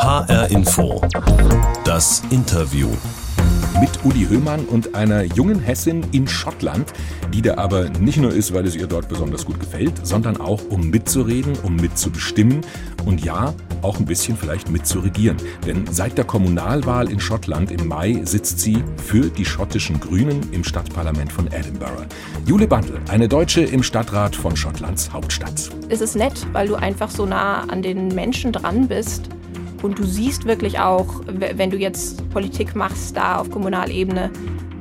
HR Info. Das Interview. Mit Uli Höhmann und einer jungen Hessin in Schottland, die da aber nicht nur ist, weil es ihr dort besonders gut gefällt, sondern auch um mitzureden, um mitzubestimmen und ja, auch ein bisschen vielleicht mitzuregieren. Denn seit der Kommunalwahl in Schottland im Mai sitzt sie für die schottischen Grünen im Stadtparlament von Edinburgh. Jule Bandel, eine Deutsche im Stadtrat von Schottlands Hauptstadt. Es ist nett, weil du einfach so nah an den Menschen dran bist und du siehst wirklich auch, wenn du jetzt Politik machst, da auf Kommunalebene,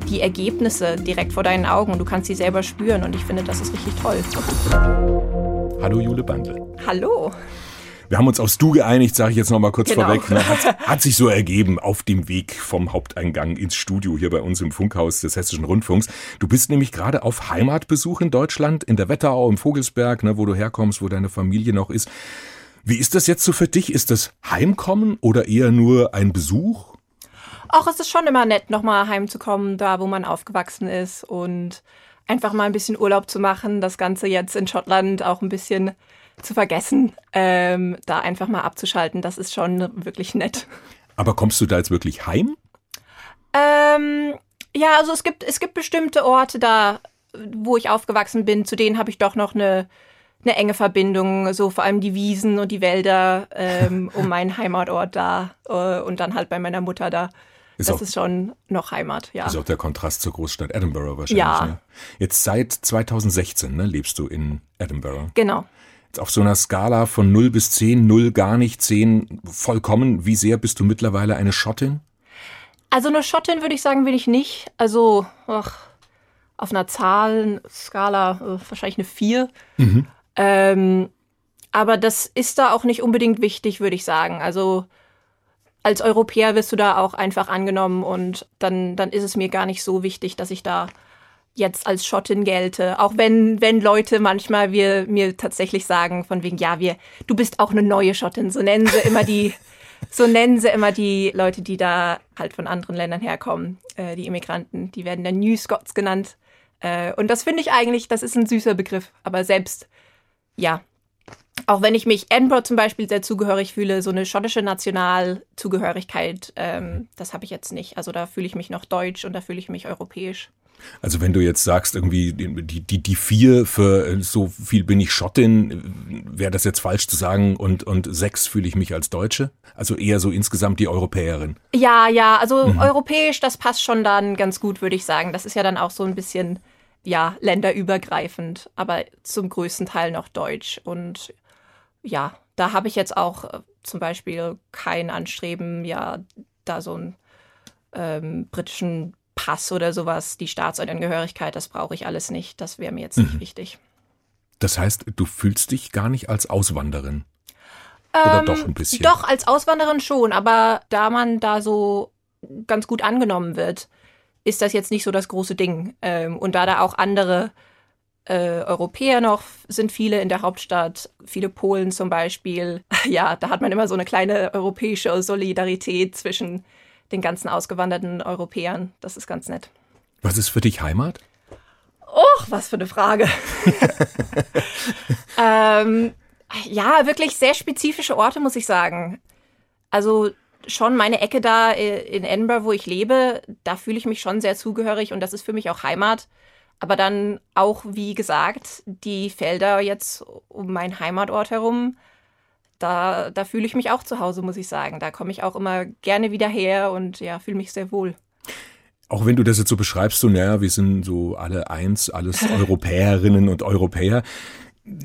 die Ergebnisse direkt vor deinen Augen und du kannst sie selber spüren und ich finde, das ist richtig toll. Hallo Jule Bandel. Hallo. Wir haben uns aufs Du geeinigt, sage ich jetzt noch mal kurz Genau. vorweg. Ne? Hat, hat sich so ergeben auf dem Weg vom Haupteingang ins Studio hier bei uns im Funkhaus des Hessischen Rundfunks. Du bist nämlich gerade auf Heimatbesuch in Deutschland, in der Wetterau, im Vogelsberg, ne, wo du herkommst, wo deine Familie noch ist. Wie ist das jetzt so für dich? Ist das Heimkommen oder eher nur ein Besuch? Auch es ist schon immer nett, nochmal heimzukommen, da wo man aufgewachsen ist und einfach mal ein bisschen Urlaub zu machen, das Ganze jetzt in Schottland auch ein bisschen zu vergessen, ähm, da einfach mal abzuschalten, das ist schon wirklich nett. Aber kommst du da jetzt wirklich heim? Ähm, ja, also es gibt, es gibt bestimmte Orte da, wo ich aufgewachsen bin, zu denen habe ich doch noch eine, eine enge Verbindung, so vor allem die Wiesen und die Wälder ähm, um meinen Heimatort da äh, und dann halt bei meiner Mutter da. Ist das auch- ist schon noch Heimat, ja. Ist auch der Kontrast zur Großstadt Edinburgh wahrscheinlich. Ja. Ne? Jetzt seit 2016 ne, lebst du in Edinburgh. Genau. Jetzt auf so einer Skala von 0 bis 10, 0 gar nicht, 10 vollkommen. Wie sehr bist du mittlerweile eine Schottin? Also eine Schottin würde ich sagen, will ich nicht. Also ach, auf einer Zahlenskala äh, wahrscheinlich eine 4. Ähm, aber das ist da auch nicht unbedingt wichtig, würde ich sagen. Also als Europäer wirst du da auch einfach angenommen und dann, dann ist es mir gar nicht so wichtig, dass ich da jetzt als Schottin gelte. Auch wenn, wenn Leute manchmal wir, mir tatsächlich sagen, von wegen, ja, wir, du bist auch eine neue Schottin. So nennen sie immer die, so nennen sie immer die Leute, die da halt von anderen Ländern herkommen, äh, die Immigranten. Die werden dann New Scots genannt. Äh, und das finde ich eigentlich, das ist ein süßer Begriff. Aber selbst, ja, auch wenn ich mich Edinburgh zum Beispiel sehr zugehörig fühle, so eine schottische Nationalzugehörigkeit, ähm, das habe ich jetzt nicht. Also da fühle ich mich noch deutsch und da fühle ich mich europäisch. Also wenn du jetzt sagst, irgendwie die, die, die vier für äh, so viel bin ich Schottin, wäre das jetzt falsch zu sagen und, und sechs fühle ich mich als Deutsche? Also eher so insgesamt die Europäerin. Ja, ja, also europäisch, das passt schon dann ganz gut, würde ich sagen. Das ist ja dann auch so ein bisschen, ja, länderübergreifend, aber zum größten Teil noch deutsch. Und ja, da habe ich jetzt auch äh, zum Beispiel kein Anstreben, ja, da so einen ähm, britischen Pass oder sowas, die Staatsangehörigkeit, das brauche ich alles nicht. Das wäre mir jetzt nicht wichtig. Das heißt, du fühlst dich gar nicht als Auswanderin. Oder doch ein bisschen? Doch, als Auswanderin schon, aber da man da so ganz gut angenommen wird, ist das jetzt nicht so das große Ding. Ähm, und da da auch andere äh, Europäer noch sind, viele in der Hauptstadt, viele Polen zum Beispiel, ja, da hat man immer so eine kleine europäische Solidarität zwischen den ganzen ausgewanderten Europäern. Das ist ganz nett. Was ist für dich Heimat? Och, was für eine Frage. ähm, ja, wirklich sehr spezifische Orte, muss ich sagen. Also schon meine Ecke da äh, in Edinburgh, wo ich lebe, da fühle ich mich schon sehr zugehörig und das ist für mich auch Heimat. Aber dann auch, wie gesagt, die Felder jetzt um meinen Heimatort herum, da, da fühle ich mich auch zu Hause, muss ich sagen. Da komme ich auch immer gerne wieder her und ja, fühle mich sehr wohl. Auch wenn du das jetzt so beschreibst, so, naja, wir sind so alle eins, alles Europäerinnen und Europäer.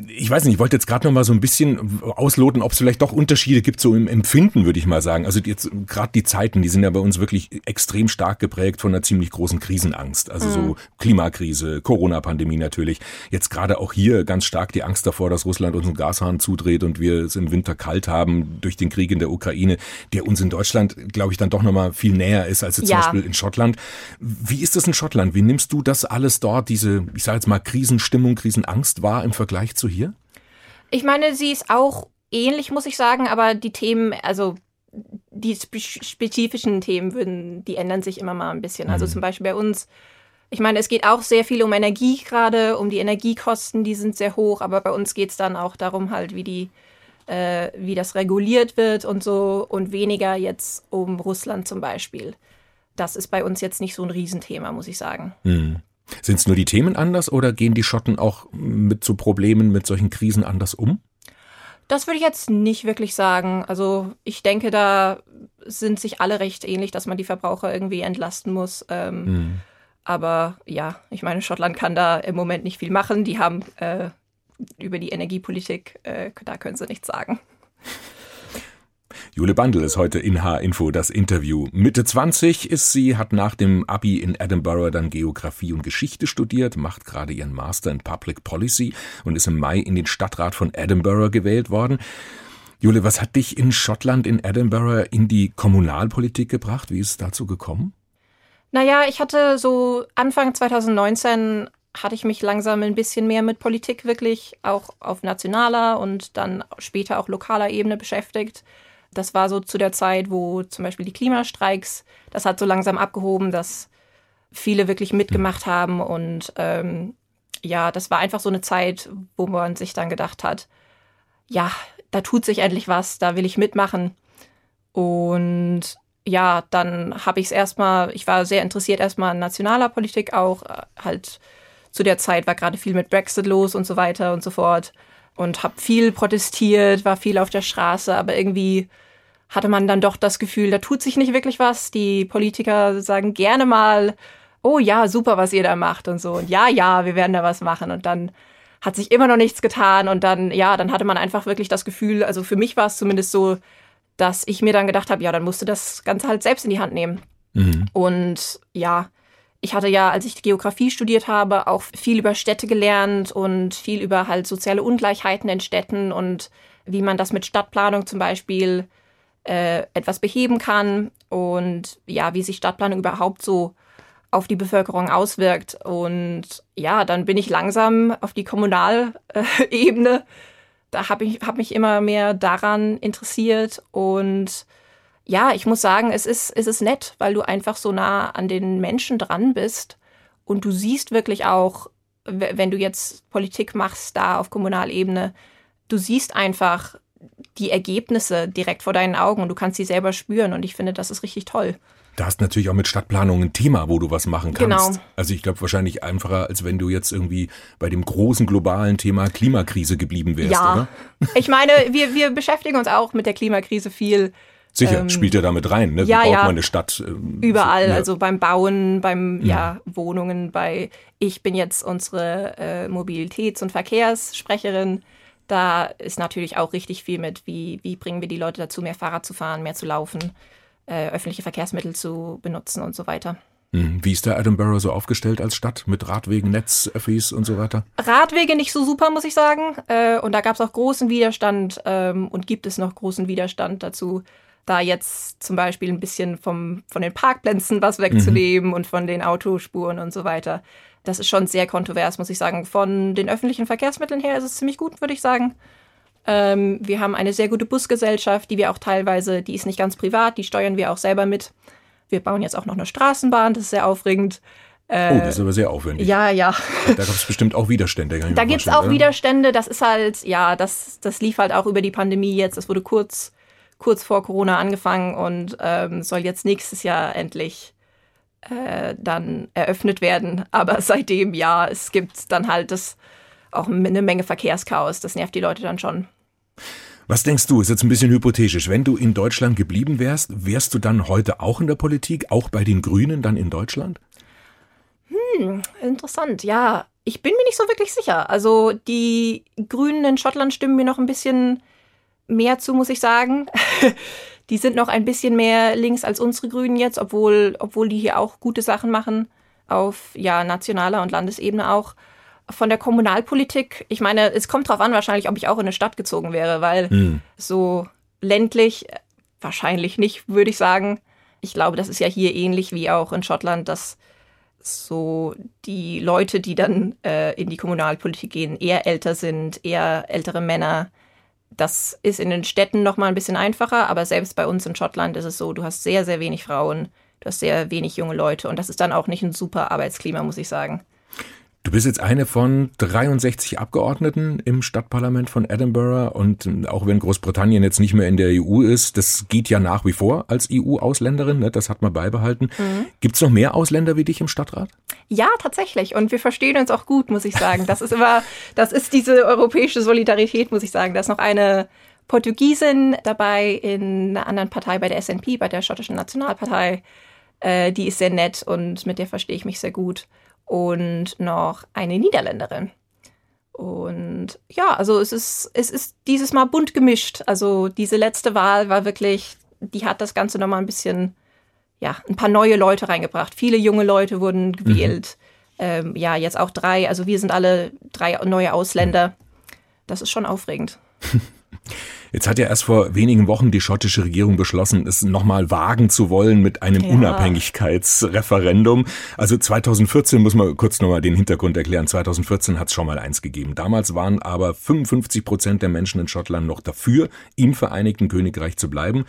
Ich weiß nicht, ich wollte jetzt gerade noch mal so ein bisschen ausloten, ob es vielleicht doch Unterschiede gibt, so im Empfinden, würde ich mal sagen. Also jetzt gerade die Zeiten, die sind ja bei uns wirklich extrem stark geprägt von einer ziemlich großen Krisenangst. Also so Klimakrise, Corona-Pandemie natürlich. Jetzt gerade auch hier ganz stark die Angst davor, dass Russland uns einen Gashahn zudreht und wir es im Winter kalt haben durch den Krieg in der Ukraine, der uns in Deutschland, glaube ich, dann doch noch mal viel näher ist als jetzt Ja. zum Beispiel in Schottland. Wie ist das in Schottland? Wie nimmst du das alles dort, diese, ich sage jetzt mal, Krisenstimmung, Krisenangst wahr im Vergleich zu hier? Ich meine, sie ist auch ähnlich, muss ich sagen, aber die Themen, also die spe spezifischen Themen würden, die ändern sich immer mal ein bisschen. Also zum Beispiel bei uns, ich meine, es geht auch sehr viel um Energie gerade, um die Energiekosten, die sind sehr hoch, aber bei uns geht es dann auch darum halt, wie die äh, wie das reguliert wird und so und weniger jetzt um Russland zum Beispiel. Das ist bei uns jetzt nicht so ein Riesenthema, muss ich sagen. Hm. Sind es nur die Themen anders oder gehen die Schotten auch mit so Problemen, mit solchen Krisen anders um? Das würde ich jetzt nicht wirklich sagen. Also ich denke, da sind sich alle recht ähnlich, dass man die Verbraucher irgendwie entlasten muss. Ähm, mhm. Aber ja, ich meine, Schottland kann da im Moment nicht viel machen. Die haben äh, über die Energiepolitik, äh, da können sie nichts sagen. Jule Bandel ist heute in H-Info das Interview. Mitte 20 ist sie, hat nach dem Abi in Edinburgh dann Geografie und Geschichte studiert, macht gerade ihren Master in Public Policy und ist im Mai in den Stadtrat von Edinburgh gewählt worden. Jule, was hat dich in Schottland, in Edinburgh, in die Kommunalpolitik gebracht? Wie ist es dazu gekommen? Naja, ich hatte so Anfang 2019 hatte ich mich langsam ein bisschen mehr mit Politik wirklich auch auf nationaler und dann später auch lokaler Ebene beschäftigt. Das war so zu der Zeit, wo zum Beispiel die Klimastreiks, das hat so langsam abgehoben, dass viele wirklich mitgemacht haben. Und ähm, ja, das war einfach so eine Zeit, wo man sich dann gedacht hat, ja, da tut sich endlich was, da will ich mitmachen. Und ja, dann habe ich es erstmal, ich war sehr interessiert erstmal an nationaler Politik auch, äh, halt zu der Zeit war gerade viel mit Brexit los und so weiter und so fort und habe viel protestiert, war viel auf der Straße, aber irgendwie hatte man dann doch das Gefühl, da tut sich nicht wirklich was. Die Politiker sagen gerne mal, oh ja, super, was ihr da macht und so. Und ja, ja, wir werden da was machen. Und dann hat sich immer noch nichts getan. Und dann, ja, dann hatte man einfach wirklich das Gefühl, also für mich war es zumindest so, dass ich mir dann gedacht habe, ja, dann musst du das Ganze halt selbst in die Hand nehmen. Mhm. Und ja, ich hatte ja, als ich Geografie studiert habe, auch viel über Städte gelernt und viel über halt soziale Ungleichheiten in Städten und wie man das mit Stadtplanung zum Beispiel äh, etwas beheben kann und ja, wie sich Stadtplanung überhaupt so auf die Bevölkerung auswirkt. Und ja, dann bin ich langsam auf die Kommunalebene. Da habe ich hab mich immer mehr daran interessiert. Und ja, ich muss sagen, es ist, es ist nett, weil du einfach so nah an den Menschen dran bist. Und du siehst wirklich auch, wenn du jetzt Politik machst da auf Kommunalebene, du siehst einfach, die Ergebnisse direkt vor deinen Augen und du kannst sie selber spüren und ich finde, das ist richtig toll. Da hast natürlich auch mit Stadtplanung ein Thema, wo du was machen kannst. Genau. Also ich glaube wahrscheinlich einfacher, als wenn du jetzt irgendwie bei dem großen globalen Thema Klimakrise geblieben wärst, ja. oder? Ich meine, wir, wir beschäftigen uns auch mit der Klimakrise viel. Sicher, ähm, spielt ja damit rein. Ne? Ja, Wie baut ja. man eine Stadt? Ähm, Überall, ja. also beim Bauen, beim ja. ja. Wohnungen, bei ich bin jetzt unsere äh, Mobilitäts- und Verkehrssprecherin. Da ist natürlich auch richtig viel mit, wie, wie bringen wir die Leute dazu, mehr Fahrrad zu fahren, mehr zu laufen, äh, öffentliche Verkehrsmittel zu benutzen und so weiter. Hm, wie ist der Edinburgh so aufgestellt als Stadt mit Radwegen, Netz, Öffis und so weiter? Radwege nicht so super, muss ich sagen. Äh, und da gab es auch großen Widerstand ähm, und gibt es noch großen Widerstand dazu, da jetzt zum Beispiel ein bisschen vom, von den Parkplätzen was wegzunehmen mhm. und von den Autospuren und so weiter das ist schon sehr kontrovers, muss ich sagen. Von den öffentlichen Verkehrsmitteln her ist es ziemlich gut, würde ich sagen. Ähm, wir haben eine sehr gute Busgesellschaft, die wir auch teilweise, die ist nicht ganz privat, die steuern wir auch selber mit. Wir bauen jetzt auch noch eine Straßenbahn, das ist sehr aufregend. Äh, oh, das ist aber sehr aufwendig. Ja, ja. Da gab es bestimmt auch Widerstände. Da gibt es auch oder? Widerstände. Das ist halt, ja, das, das lief halt auch über die Pandemie jetzt. Das wurde kurz, kurz vor Corona angefangen und ähm, soll jetzt nächstes Jahr endlich äh, dann eröffnet werden. Aber seitdem, ja, es gibt dann halt das auch eine Menge Verkehrschaos. Das nervt die Leute dann schon. Was denkst du, ist jetzt ein bisschen hypothetisch, wenn du in Deutschland geblieben wärst, wärst du dann heute auch in der Politik, auch bei den Grünen dann in Deutschland? Hm, interessant, ja. Ich bin mir nicht so wirklich sicher. Also die Grünen in Schottland stimmen mir noch ein bisschen mehr zu, muss ich sagen. Die sind noch ein bisschen mehr links als unsere Grünen jetzt, obwohl, obwohl die hier auch gute Sachen machen, auf ja, nationaler und Landesebene auch. Von der Kommunalpolitik, ich meine, es kommt drauf an, wahrscheinlich, ob ich auch in eine Stadt gezogen wäre, weil hm. so ländlich wahrscheinlich nicht, würde ich sagen. Ich glaube, das ist ja hier ähnlich wie auch in Schottland, dass so die Leute, die dann äh, in die Kommunalpolitik gehen, eher älter sind, eher ältere Männer, das ist in den Städten noch mal ein bisschen einfacher, aber selbst bei uns in Schottland ist es so, du hast sehr, sehr wenig Frauen, du hast sehr wenig junge Leute und das ist dann auch nicht ein super Arbeitsklima, muss ich sagen. Du bist jetzt eine von 63 Abgeordneten im Stadtparlament von Edinburgh und auch wenn Großbritannien jetzt nicht mehr in der EU ist, das geht ja nach wie vor als EU-Ausländerin, ne? das hat man beibehalten. Mhm. Gibt es noch mehr Ausländer wie dich im Stadtrat? Ja, tatsächlich. Und wir verstehen uns auch gut, muss ich sagen. Das ist immer, das ist diese europäische Solidarität, muss ich sagen. Da ist noch eine Portugiesin dabei in einer anderen Partei bei der SNP, bei der schottischen Nationalpartei. Äh, die ist sehr nett und mit der verstehe ich mich sehr gut und noch eine Niederländerin. Und ja, also es ist, es ist dieses Mal bunt gemischt. Also diese letzte Wahl war wirklich, die hat das Ganze nochmal ein bisschen, ja, ein paar neue Leute reingebracht. Viele junge Leute wurden mhm. gewählt. Mhm. Ähm, ja, jetzt auch drei. Also wir sind alle drei neue Ausländer. Das ist schon aufregend. Jetzt hat ja erst vor wenigen Wochen die schottische Regierung beschlossen, es nochmal wagen zu wollen mit einem ja. Unabhängigkeitsreferendum. Also 2014 muss man kurz nochmal den Hintergrund erklären. 2014 hat es schon mal eins gegeben. Damals waren aber 55 Prozent der Menschen in Schottland noch dafür, im Vereinigten Königreich zu bleiben.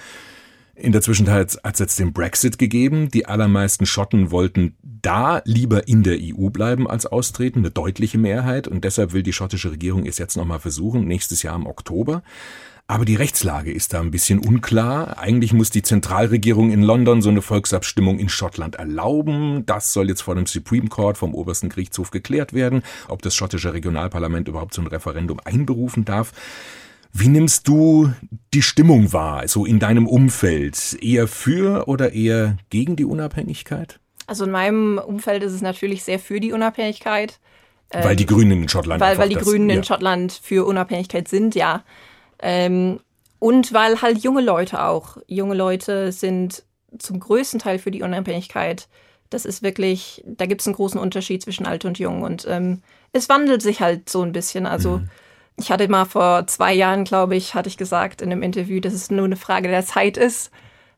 In der Zwischenzeit hat es jetzt den Brexit gegeben. Die allermeisten Schotten wollten da lieber in der EU bleiben als austreten, eine deutliche Mehrheit. Und deshalb will die schottische Regierung es jetzt nochmal versuchen, nächstes Jahr im Oktober. Aber die Rechtslage ist da ein bisschen unklar. Eigentlich muss die Zentralregierung in London so eine Volksabstimmung in Schottland erlauben. Das soll jetzt vor dem Supreme Court vom obersten Gerichtshof geklärt werden, ob das schottische Regionalparlament überhaupt so ein Referendum einberufen darf. Wie nimmst du die Stimmung wahr, so in deinem Umfeld? Eher für oder eher gegen die Unabhängigkeit? Also in meinem Umfeld ist es natürlich sehr für die Unabhängigkeit. Weil die ähm, Grünen in Schottland Weil, weil die das, Grünen ja. in Schottland für Unabhängigkeit sind, ja. Ähm, und weil halt junge Leute auch, junge Leute sind zum größten Teil für die Unabhängigkeit. Das ist wirklich, da gibt es einen großen Unterschied zwischen alt und jung. Und ähm, es wandelt sich halt so ein bisschen. Also mhm. ich hatte mal vor zwei Jahren, glaube ich, hatte ich gesagt in einem Interview, dass es nur eine Frage der Zeit ist,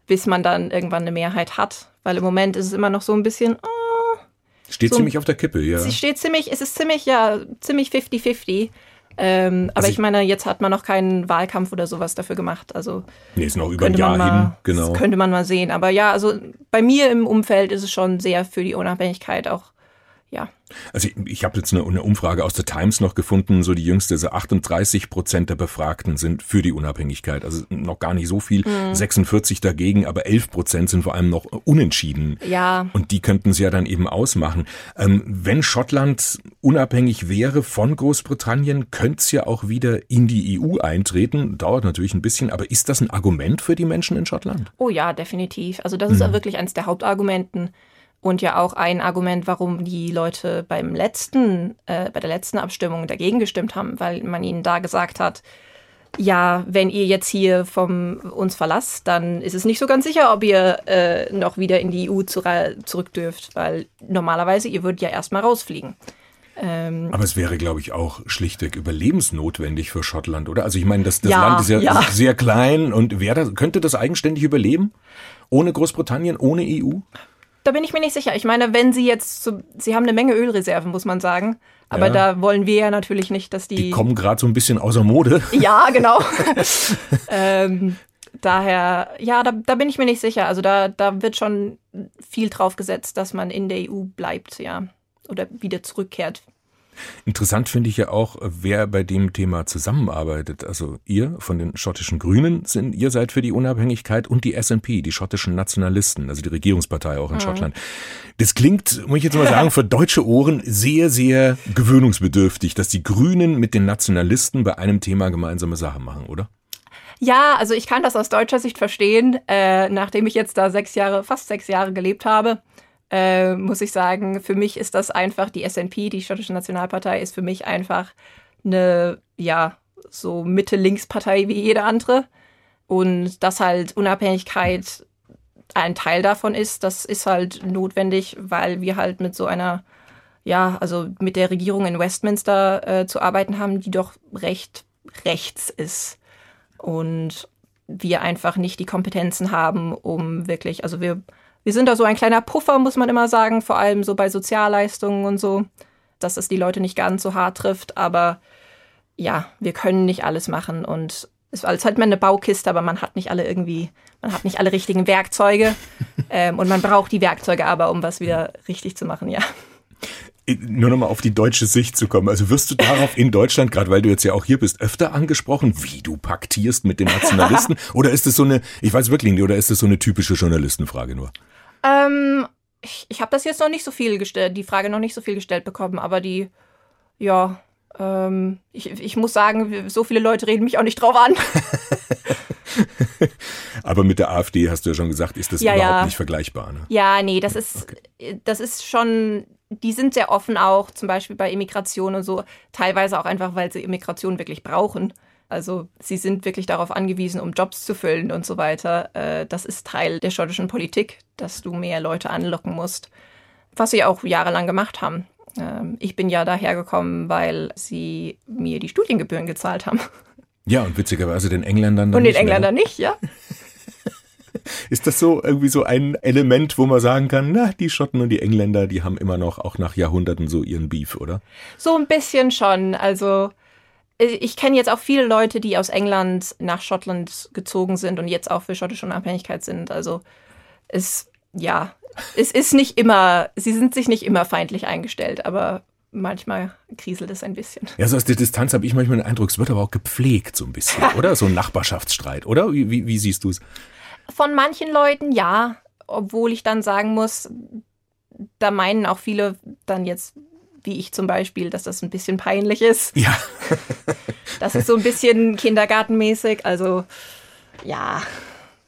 bis man dann irgendwann eine Mehrheit hat. Weil im Moment ist es immer noch so ein bisschen. Oh, steht so, ziemlich auf der Kippe, ja. Sie steht ziemlich, es ist ziemlich, ja, ziemlich 50-50. Ähm, aber also ich, meine, jetzt hat man noch keinen Wahlkampf oder sowas dafür gemacht. Also nee, ist noch über ein Jahr mal, hin, genau. könnte man mal sehen. Aber ja, also bei mir im Umfeld ist es schon sehr für die Unabhängigkeit auch ja. Also ich, ich habe jetzt eine, eine, Umfrage aus der Times noch gefunden, so die jüngste, so 38 Prozent der Befragten sind für die Unabhängigkeit. Also noch gar nicht so viel, mhm. 46 dagegen, aber 11 Prozent sind vor allem noch unentschieden. Ja. Und die könnten sie ja dann eben ausmachen. Ähm, wenn Schottland unabhängig wäre von Großbritannien, könnte es ja auch wieder in die EU eintreten. Dauert natürlich ein bisschen, aber ist das ein Argument für die Menschen in Schottland? Oh ja, definitiv. Also das ist mhm. wirklich eines der Hauptargumenten. Und ja auch ein Argument, warum die Leute beim letzten, äh, bei der letzten Abstimmung dagegen gestimmt haben, weil man ihnen da gesagt hat, ja, wenn ihr jetzt hier vom uns verlasst, dann ist es nicht so ganz sicher, ob ihr äh, noch wieder in die EU zu, zurück dürft, weil normalerweise ihr würdet ja erstmal rausfliegen. Ähm, Aber es wäre, glaube ich, auch schlichtweg überlebensnotwendig für Schottland, oder? Also ich meine, das, das ja, Land ist ja, ja. sehr klein und wer das, könnte das eigenständig überleben? Ohne Großbritannien, ohne EU? Da bin ich mir nicht sicher. Ich meine, wenn sie jetzt, so, sie haben eine Menge Ölreserven, muss man sagen. Aber ja. da wollen wir ja natürlich nicht, dass die. Die kommen gerade so ein bisschen außer Mode. Ja, genau. ähm, daher, ja, da, da, bin ich mir nicht sicher. Also da, da wird schon viel drauf gesetzt, dass man in der EU bleibt, ja. Oder wieder zurückkehrt. Interessant finde ich ja auch, wer bei dem Thema zusammenarbeitet. Also ihr von den schottischen Grünen sind, ihr seid für die Unabhängigkeit und die SNP, die schottischen Nationalisten, also die Regierungspartei auch in mhm. Schottland. Das klingt, muss ich jetzt mal sagen, für deutsche Ohren sehr, sehr gewöhnungsbedürftig, dass die Grünen mit den Nationalisten bei einem Thema gemeinsame Sachen machen, oder? Ja, also ich kann das aus deutscher Sicht verstehen, äh, nachdem ich jetzt da sechs Jahre, fast sechs Jahre gelebt habe äh, muss ich sagen, für mich ist das einfach, die SNP, die schottische Nationalpartei, ist für mich einfach eine, ja, so Mitte-Links-Partei wie jede andere. Und dass halt Unabhängigkeit ein Teil davon ist, das ist halt notwendig, weil wir halt mit so einer, ja, also mit der Regierung in Westminster äh, zu arbeiten haben, die doch recht rechts ist. Und wir einfach nicht die Kompetenzen haben, um wirklich, also wir wir sind da so ein kleiner Puffer, muss man immer sagen, vor allem so bei Sozialleistungen und so, dass es die Leute nicht ganz so hart trifft. Aber ja, wir können nicht alles machen und es ist halt eine Baukiste, aber man hat nicht alle irgendwie, man hat nicht alle richtigen Werkzeuge ähm, und man braucht die Werkzeuge aber, um was wieder richtig zu machen, ja. nur nochmal auf die deutsche Sicht zu kommen. Also wirst du darauf in Deutschland, gerade weil du jetzt ja auch hier bist, öfter angesprochen, wie du paktierst mit den Nationalisten? oder ist es so eine, ich weiß wirklich nicht, oder ist es so eine typische Journalistenfrage nur? Ähm, ich ich habe das jetzt noch nicht so viel gestellt, die Frage noch nicht so viel gestellt bekommen, aber die, ja, ähm, ich, ich muss sagen, so viele Leute reden mich auch nicht drauf an. Aber mit der AfD hast du ja schon gesagt, ist das Ja, überhaupt ja. nicht vergleichbar. Ne? Ja, nee, das ist, das ist schon, die sind sehr offen auch, zum Beispiel bei Immigration und so, teilweise auch einfach, weil sie Immigration wirklich brauchen. Also sie sind wirklich darauf angewiesen, um Jobs zu füllen und so weiter. Äh, Das ist Teil der schottischen Politik, dass du mehr Leute anlocken musst, was sie auch jahrelang gemacht haben. Ähm, Ich bin ja dahergekommen, weil sie mir die Studiengebühren gezahlt haben. Ja, und witzigerweise den Engländern dann Und den nicht mehr, ne? Engländern nicht, ja? Ist das so irgendwie so ein Element, wo man sagen kann, na, die Schotten und die Engländer, die haben immer noch, auch nach Jahrhunderten, so ihren Beef, oder? So ein bisschen schon. Also ich kenne jetzt auch viele Leute, die aus England nach Schottland gezogen sind und jetzt auch für schottische Unabhängigkeit sind. Also es, ja, es ist nicht immer, sie sind sich nicht immer feindlich eingestellt, aber manchmal kriselt es ein bisschen. Ja, so aus der Distanz habe ich manchmal den Eindruck, es wird aber auch gepflegt so ein bisschen, oder? So ein Nachbarschaftsstreit, oder? Wie, wie, wie siehst du es? Von manchen Leuten ja, obwohl ich dann sagen muss, da meinen auch viele dann jetzt, wie ich zum Beispiel, dass das ein bisschen peinlich ist. Ja, Das ist so ein bisschen kindergartenmäßig. Also ja.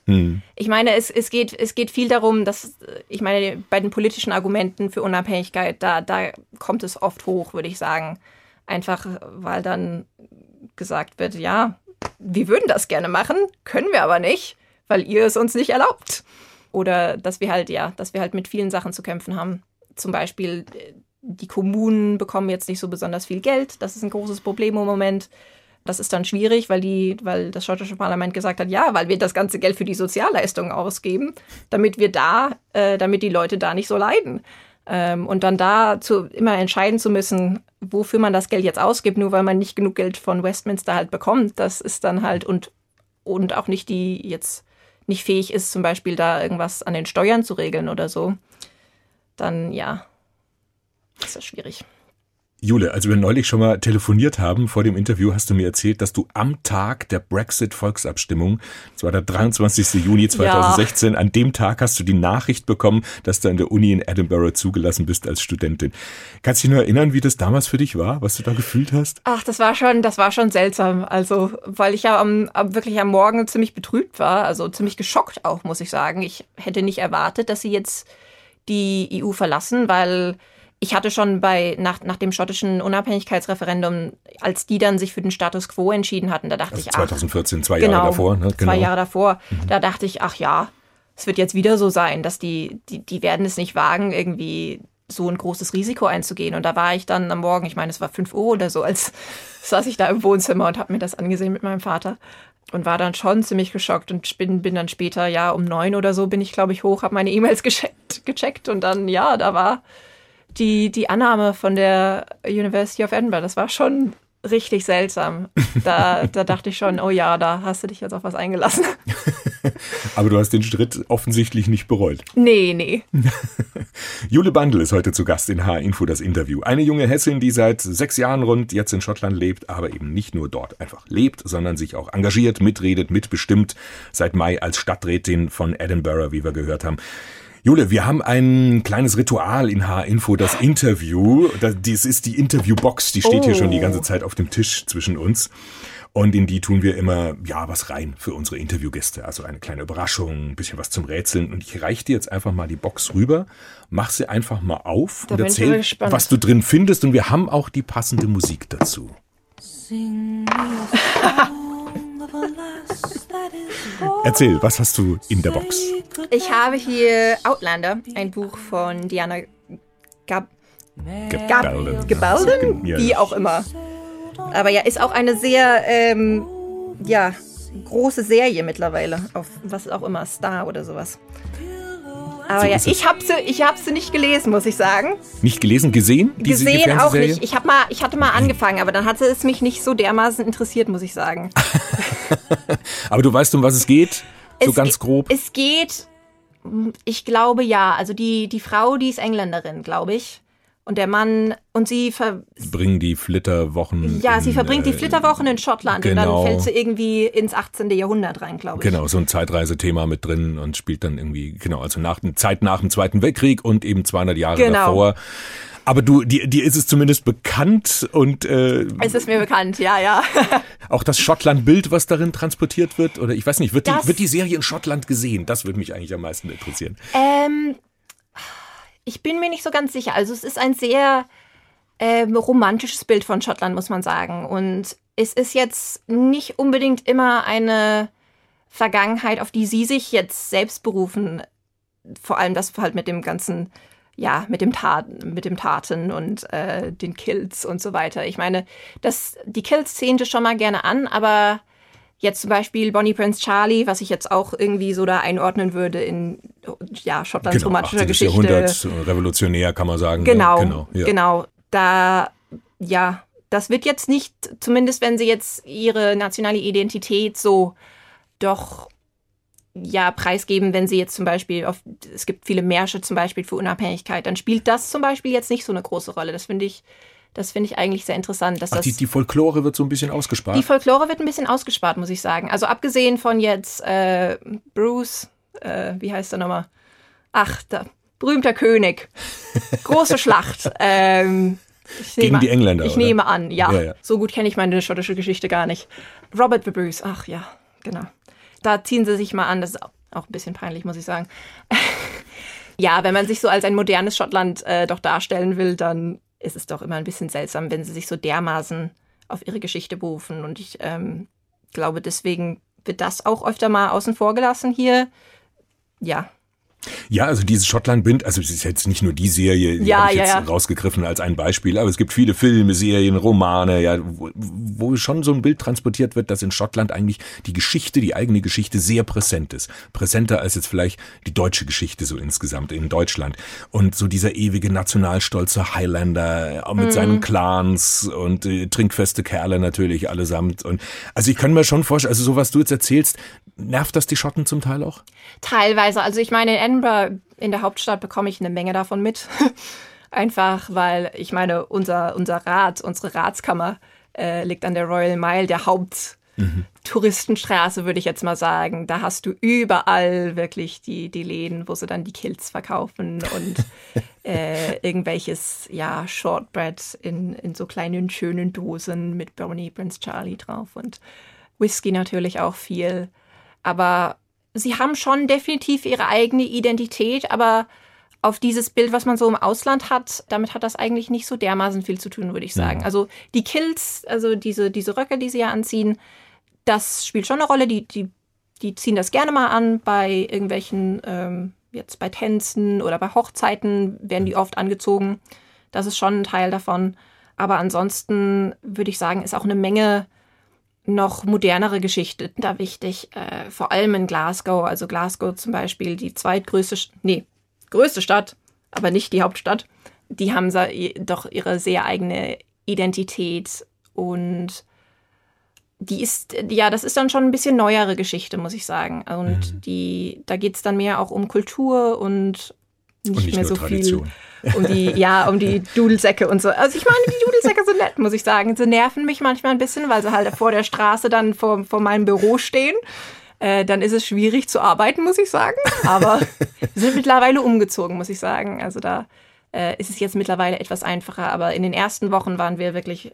Hm. Ich meine, es, es, geht, es geht viel darum, dass, ich meine, bei den politischen Argumenten für Unabhängigkeit, da, da kommt es oft hoch, würde ich sagen. Einfach, weil dann gesagt wird, ja, wir würden das gerne machen, können wir aber nicht, weil ihr es uns nicht erlaubt. Oder dass wir halt, ja, dass wir halt mit vielen Sachen zu kämpfen haben. Zum Beispiel, äh, die Kommunen bekommen jetzt nicht so besonders viel Geld. Das ist ein großes Problem im Moment. Das ist dann schwierig, weil, die, weil das schottische Parlament gesagt hat, ja, weil wir das ganze Geld für die Sozialleistungen ausgeben, damit wir da, äh, damit die Leute da nicht so leiden. Ähm, und dann da zu, immer entscheiden zu müssen, wofür man das Geld jetzt ausgibt, nur weil man nicht genug Geld von Westminster halt bekommt, das ist dann halt und, und auch nicht die jetzt nicht fähig ist, zum Beispiel da irgendwas an den Steuern zu regeln oder so, dann ja, ist das schwierig. Jule, als wir neulich schon mal telefoniert haben vor dem Interview, hast du mir erzählt, dass du am Tag der Brexit-Volksabstimmung, das war der 23. Juni 2016, an dem Tag hast du die Nachricht bekommen, dass du an der Uni in Edinburgh zugelassen bist als Studentin. Kannst du dich nur erinnern, wie das damals für dich war, was du da gefühlt hast? Ach, das war schon, das war schon seltsam. Also, weil ich ja am, wirklich am Morgen ziemlich betrübt war, also ziemlich geschockt auch, muss ich sagen. Ich hätte nicht erwartet, dass sie jetzt die EU verlassen, weil ich hatte schon bei, nach, nach dem schottischen Unabhängigkeitsreferendum, als die dann sich für den Status quo entschieden hatten, da dachte Also ich, ach, 2014, zwei genau, Jahre davor. Ne? zwei Jahre davor, da dachte ich, ach ja, es wird jetzt wieder so sein, dass die, die, die werden es nicht wagen, irgendwie so ein großes Risiko einzugehen. Und da war ich dann am Morgen, ich meine, es war 5 Uhr oder so, als saß ich da im Wohnzimmer und habe mir das angesehen mit meinem Vater und war dann schon ziemlich geschockt und bin, bin dann später, ja, um neun oder so bin ich, glaube ich, hoch, habe meine E-Mails gecheckt, gecheckt und dann, ja, da war die, die Annahme von der University of Edinburgh, das war schon richtig seltsam. Da, da dachte ich schon, oh ja, da hast du dich jetzt auf was eingelassen. Aber du hast den Schritt offensichtlich nicht bereut. Nee, nee. Jule Bandel ist heute zu Gast in H-Info das Interview. Eine junge Hessin, die seit sechs Jahren rund jetzt in Schottland lebt, aber eben nicht nur dort einfach lebt, sondern sich auch engagiert, mitredet, mitbestimmt. Seit Mai als Stadträtin von Edinburgh, wie wir gehört haben. Jule, wir haben ein kleines Ritual in H-Info, das Interview. Das ist die Interviewbox, die steht hier Oh. schon die ganze Zeit auf dem Tisch zwischen uns. Und in die tun wir immer, ja, was rein für unsere Interviewgäste. Also eine kleine Überraschung, ein bisschen was zum Rätseln. Und ich reiche dir jetzt einfach mal die Box rüber, mach sie einfach mal auf Da und erzähl, was du drin findest. Und wir haben auch die passende Musik dazu. Sing Erzähl, was hast du in der Box? Ich habe hier Outlander, ein Buch von Diana Gab. Gebelden? Ja. Wie auch immer. Aber ja, ist auch eine sehr, ähm, ja, große Serie mittlerweile. Auf was auch immer, Star oder sowas. Aber ja, ich habe sie, ich hab sie nicht gelesen, muss ich sagen. Nicht gelesen, gesehen? Gesehen auch nicht. Ich, hab mal, ich hatte mal angefangen, aber dann hatte es mich nicht so dermaßen interessiert, muss ich sagen. Aber du weißt, um was es geht? So Es ganz grob? Es geht, ich glaube ja. Also die, die Frau, die ist Engländerin, glaube ich. Und der Mann und sie ver Bringen die Flitterwochen. ja, sie in, verbringt die äh, Flitterwochen in Schottland genau. und dann fällt sie irgendwie ins 18. Jahrhundert rein, glaube ich. Genau, so ein Zeitreisethema mit drin und spielt dann irgendwie, genau, also nach, Zeit nach dem Zweiten Weltkrieg und eben 200 Jahre Genau. davor. Aber du, dir, dir ist es zumindest bekannt und äh, Es ist mir bekannt, ja, ja. auch das Schottland-Bild, was darin transportiert wird, oder ich weiß nicht, wird die, Das- wird die Serie in Schottland gesehen? Das würde mich eigentlich am meisten interessieren. Ähm, ich bin mir nicht so ganz sicher. Also es ist ein sehr ähm, romantisches Bild von Schottland, muss man sagen. Und es ist jetzt nicht unbedingt immer eine Vergangenheit, auf die sie sich jetzt selbst berufen. Vor allem das halt mit dem ganzen, ja, mit dem Taten, mit dem Taten und äh, den Kills und so weiter. Ich meine, das, die Kills zähnte schon mal gerne an, aber jetzt zum Beispiel Bonnie Prince Charlie, was ich jetzt auch irgendwie so da einordnen würde in ja, Schottlands romantischer 18. Geschichte. Genau, Jahrhundert, revolutionär kann man sagen. Genau, Ja, genau, ja. genau. Da, ja, das wird jetzt nicht, zumindest wenn sie jetzt ihre nationale Identität so doch ja preisgeben, wenn sie jetzt zum Beispiel auf, es gibt viele Märsche zum Beispiel für Unabhängigkeit, dann spielt das zum Beispiel jetzt nicht so eine große Rolle. Das finde ich, das finde ich eigentlich sehr interessant, dass Ach, das die, die Folklore wird so ein bisschen ausgespart. die Folklore wird ein bisschen ausgespart, muss ich sagen. Also abgesehen von jetzt äh, Bruce, äh, wie heißt er nochmal? Ach, der berühmter König. Große Schlacht. Ähm, Gegen nehme- die Engländer, Ich oder? nehme an, ja. Ja, ja. So gut kenne ich meine schottische Geschichte gar nicht. Robert the Bruce, ach ja, genau. Da ziehen sie sich mal an. Das ist auch auch ein bisschen peinlich, muss ich sagen. ja, wenn man sich so als ein modernes Schottland äh, doch darstellen will, dann ist es doch immer ein bisschen seltsam, wenn sie sich so dermaßen auf ihre Geschichte berufen. Und ich ähm, glaube, deswegen wird das auch öfter mal außen vor gelassen hier. Ja, Ja, also dieses Schottland-Bind, also es ist jetzt nicht nur die Serie, die Ja, habe ich ja, jetzt ja. rausgegriffen als ein Beispiel, aber es gibt viele Filme, Serien, Romane, ja, wo, wo schon so ein Bild transportiert wird, dass in Schottland eigentlich die Geschichte, die eigene Geschichte sehr präsent ist. Präsenter als jetzt vielleicht die deutsche Geschichte so insgesamt in Deutschland. Und so dieser ewige nationalstolze Highlander mit Mhm. seinen Clans und äh, trinkfeste Kerle natürlich allesamt. Und also ich kann mir schon vorstellen, also so was du jetzt erzählst, nervt das die Schotten zum Teil auch? Teilweise. Also ich meine, in Edinburgh, in der Hauptstadt, bekomme ich eine Menge davon mit. Einfach, weil ich meine, unser, unser Rat, unsere Ratskammer äh, liegt an der Royal Mile, der Haupttouristenstraße, würde ich jetzt mal sagen. Da hast du überall wirklich die, die Läden, wo sie dann die Kills verkaufen und äh, irgendwelches, ja, Shortbread in, in so kleinen, schönen Dosen mit Bonnie Prince Charlie drauf und Whisky natürlich auch viel. Aber sie haben schon definitiv ihre eigene Identität, aber auf dieses Bild, was man so im Ausland hat, damit hat das eigentlich nicht so dermaßen viel zu tun, würde ich sagen. Also die Kills, also diese, diese Röcke, die sie ja anziehen, das spielt schon eine Rolle. Die, die, die ziehen das gerne mal an bei irgendwelchen, ähm, jetzt bei Tänzen oder bei Hochzeiten werden die oft angezogen. Das ist schon ein Teil davon. Aber ansonsten würde ich sagen, ist auch eine Menge noch modernere Geschichte da wichtig. Äh, vor allem in Glasgow. Also Glasgow zum Beispiel, die zweitgrößte, nee, größte Stadt, aber nicht die Hauptstadt. Die haben doch ihre sehr eigene Identität und die ist, ja, das ist dann schon ein bisschen neuere Geschichte, muss ich sagen. Und die, da geht es dann mehr auch um Kultur und nicht, Und nicht mehr so Tradition. viel um die, ja, um die Dudelsäcke und so. Also ich meine, die Dudelsäcke sind nett, muss ich sagen. Sie nerven mich manchmal ein bisschen, weil sie halt vor der Straße dann vor, vor meinem Büro stehen. Äh, dann ist es schwierig zu arbeiten, muss ich sagen. Aber wir sind mittlerweile umgezogen, muss ich sagen. Also da äh, ist es jetzt mittlerweile etwas einfacher. Aber in den ersten Wochen waren wir wirklich,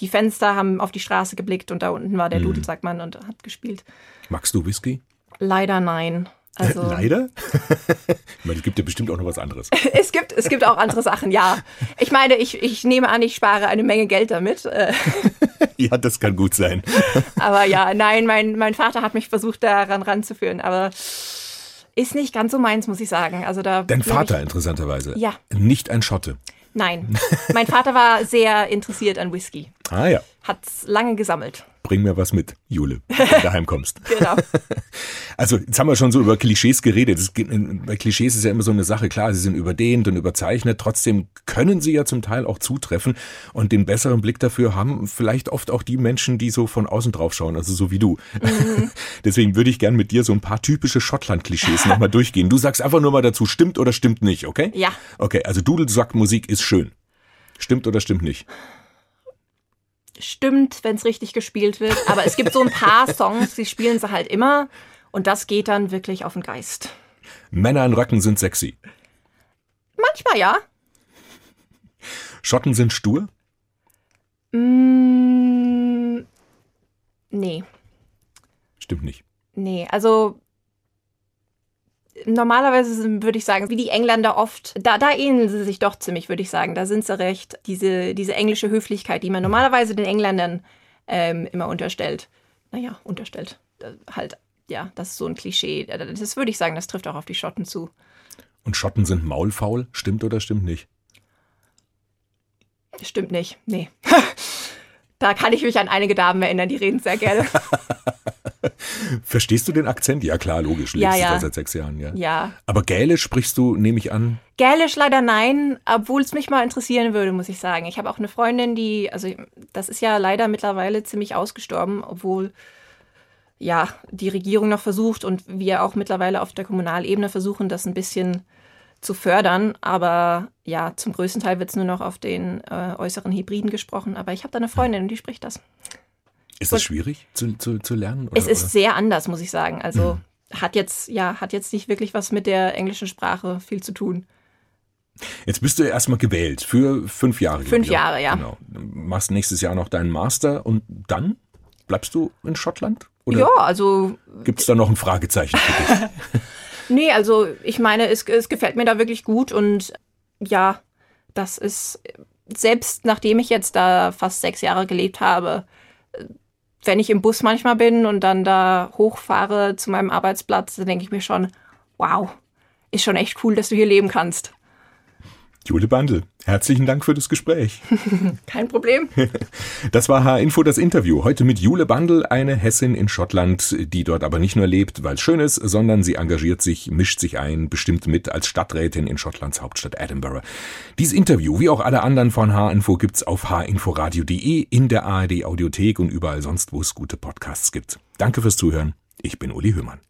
die Fenster haben auf die Straße geblickt und da unten war der Mhm. Dudelsackmann und hat gespielt. Magst du Whisky? Leider nein. Also, Leider? ich meine, es gibt ja bestimmt auch noch was anderes. Es gibt, es gibt auch andere Sachen, ja. Ich meine, ich, ich nehme an, ich spare eine Menge Geld damit. Äh, ja, das kann gut sein. aber ja, nein, mein, mein Vater hat mich versucht, daran ranzuführen. Aber ist nicht ganz so meins, muss ich sagen. Also da Dein Vater, Ich, interessanterweise. Ja. Nicht ein Schotte. nein. Mein Vater war sehr interessiert an Whisky. Ah ja. Hat's lange gesammelt. Bring mir was mit, Jule, wenn du daheim kommst. Genau. Also, jetzt haben wir schon so über Klischees geredet. Geht, bei Klischees ist ja immer so eine Sache, klar, sie sind überdehnt und überzeichnet. Trotzdem können sie ja zum Teil auch zutreffen. Und den besseren Blick dafür haben vielleicht oft auch die Menschen, die so von außen drauf schauen, also so wie du. Deswegen würde ich gern mit dir so ein paar typische Schottland-Klischees nochmal durchgehen. Du sagst einfach nur mal dazu, stimmt oder stimmt nicht, okay? Ja. Okay, also Dudelsackmusik ist schön. Stimmt oder stimmt nicht? Stimmt, wenn es richtig gespielt wird. Aber es gibt so ein paar Songs, die spielen sie halt immer. Und das geht dann wirklich auf den Geist. Männer in Röcken sind sexy. Manchmal ja. Schotten sind stur. Mm, nee. Stimmt nicht. Nee, also normalerweise würde ich sagen, wie die Engländer oft, da, da ähneln sie sich doch ziemlich, würde ich sagen. Da sind sie recht. Diese, diese englische Höflichkeit, die man normalerweise den Engländern ähm, immer unterstellt. Naja, unterstellt. Da, halt, ja, das ist so ein Klischee. Das würde ich sagen, das trifft auch auf die Schotten zu. Und Schotten sind maulfaul. Stimmt oder stimmt nicht? Stimmt nicht. Nee. da kann ich mich an einige Damen erinnern, die reden sehr gerne. Verstehst du den Akzent? Ja, klar, logisch. Ja, Lebst du ja. da seit sechs Jahren, ja. ja. Aber Gälisch sprichst du, nehme ich an. Gälisch leider nein, obwohl es mich mal interessieren würde, muss ich sagen. Ich habe auch eine Freundin, die, also das ist ja leider mittlerweile ziemlich ausgestorben, obwohl ja die Regierung noch versucht und wir auch mittlerweile auf der Kommunalebene versuchen, das ein bisschen zu fördern. Aber ja, zum größten Teil wird es nur noch auf den äh, äußeren Hybriden gesprochen. Aber ich habe da eine Freundin und die spricht das. Ist das schwierig zu, zu, zu lernen? Oder, Es ist oder? sehr anders, muss ich sagen. Also hat jetzt, ja, hat jetzt nicht wirklich was mit der englischen Sprache viel zu tun. Jetzt bist du erstmal gewählt für fünf Jahre. Fünf ich. Jahre, ja. Genau. Machst nächstes Jahr noch deinen Master und dann bleibst du in Schottland? Oder Ja, also gibt es da noch ein Fragezeichen für dich? Nee, also ich meine, es, es gefällt mir da wirklich gut und ja, das ist, selbst nachdem ich jetzt da fast sechs Jahre gelebt habe, wenn ich im Bus manchmal bin und dann da hochfahre zu meinem Arbeitsplatz, dann denke ich mir schon, wow, ist schon echt cool, dass du hier leben kannst. Jule Bandel, herzlichen Dank für das Gespräch. Kein Problem. Das war H-Info das Interview. Heute mit Jule Bandel, eine Hessin in Schottland, die dort aber nicht nur lebt, weil es schön ist, sondern sie engagiert sich, mischt sich ein, bestimmt mit als Stadträtin in Schottlands Hauptstadt Edinburgh. Dieses Interview, wie auch alle anderen von H-Info, gibt's auf hinforadio.de, in der ARD Audiothek und überall sonst, wo es gute Podcasts gibt. Danke fürs Zuhören. Ich bin Uli Höhmann.